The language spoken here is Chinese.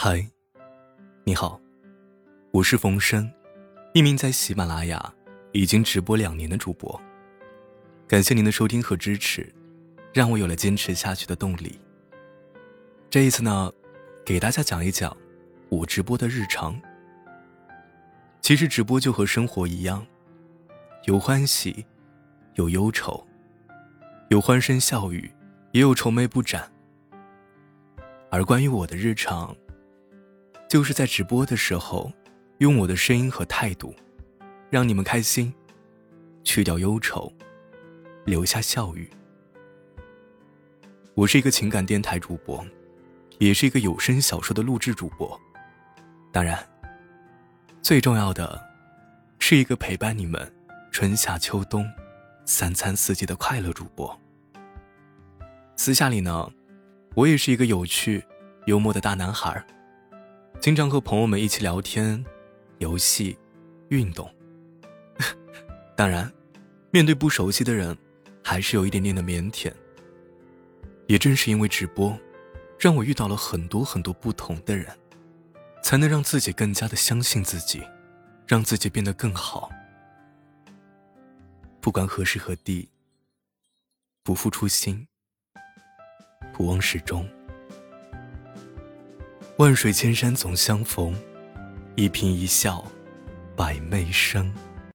嗨，你好，我是冯生，一名在喜马拉雅已经直播两年的主播。感谢您的收听和支持，让我有了坚持下去的动力。这一次呢，给大家讲一讲我直播的日常。其实直播就和生活一样，有欢喜，有忧愁，有欢声笑语，也有愁眉不展。而关于我的日常，就是在直播的时候，用我的声音和态度，让你们开心，去掉忧愁，留下笑语。我是一个情感电台主播，也是一个有声小说的录制主播。当然，最重要的，是一个陪伴你们春夏秋冬三餐四季的快乐主播。私下里呢，我也是一个有趣、幽默的大男孩。经常和朋友们一起聊天、游戏、运动。当然，面对不熟悉的人，还是有一点点的腼腆。也正是因为直播，让我遇到了很多很多不同的人，才能让自己更加的相信自己，让自己变得更好。不管何时何地，不负初心，不忘始终。万水千山总相逢，一颦一笑，百媚生。